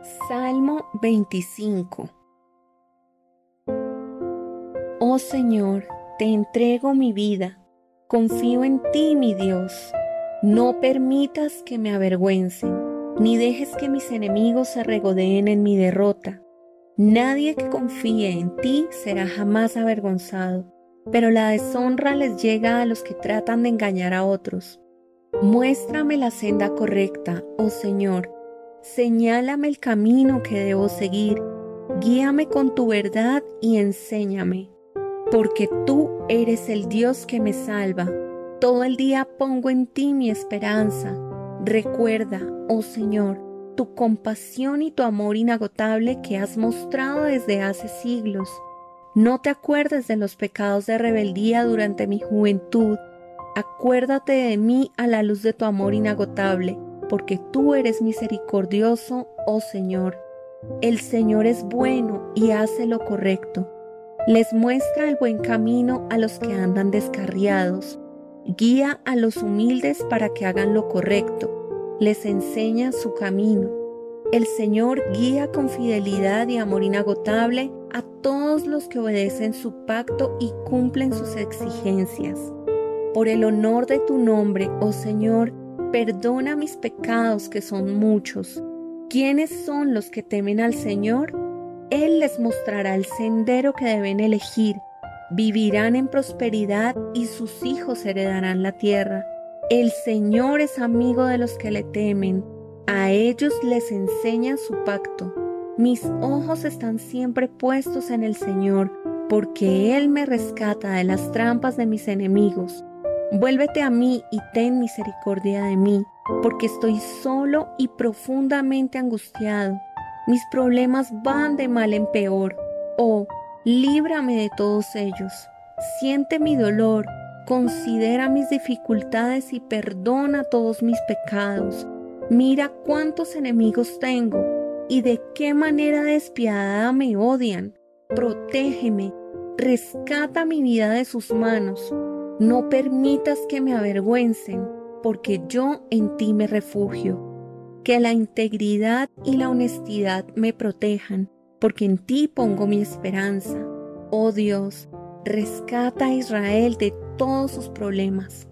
Salmo 25 Oh Señor, te entrego mi vida, confío en ti, mi Dios. No permitas que me avergüencen, ni dejes que mis enemigos se regodeen en mi derrota. Nadie que confíe en ti será jamás avergonzado, pero la deshonra les llega a los que tratan de engañar a otros. Muéstrame la senda correcta, oh Señor Señálame el camino que debo seguir, guíame con tu verdad y enséñame, porque tú eres el Dios que me salva. Todo el día pongo en ti mi esperanza. Recuerda, oh Señor, tu compasión y tu amor inagotable que has mostrado desde hace siglos. No te acuerdes de los pecados de rebeldía durante mi juventud. Acuérdate de mí a la luz de tu amor inagotable porque tú eres misericordioso, oh Señor. El Señor es bueno y hace lo correcto. Les muestra el buen camino a los que andan descarriados. Guía a los humildes para que hagan lo correcto. Les enseña su camino. El Señor guía con fidelidad y amor inagotable a todos los que obedecen su pacto y cumplen sus exigencias. Por el honor de tu nombre, oh Señor, Perdona mis pecados que son muchos. ¿Quiénes son los que temen al Señor? Él les mostrará el sendero que deben elegir. Vivirán en prosperidad y sus hijos heredarán la tierra. El Señor es amigo de los que le temen. A ellos les enseña su pacto. Mis ojos están siempre puestos en el Señor, porque Él me rescata de las trampas de mis enemigos. Vuélvete a mí y ten misericordia de mí, porque estoy solo y profundamente angustiado. Mis problemas van de mal en peor. Oh, líbrame de todos ellos. Siente mi dolor, considera mis dificultades y perdona todos mis pecados. Mira cuántos enemigos tengo y de qué manera despiadada me odian. Protégeme, rescata mi vida de sus manos no permitas que me avergüencen, porque yo en ti me refugio. Que la integridad y la honestidad me protejan, porque en ti pongo mi esperanza. Oh Dios, rescata a Israel de todos sus problemas.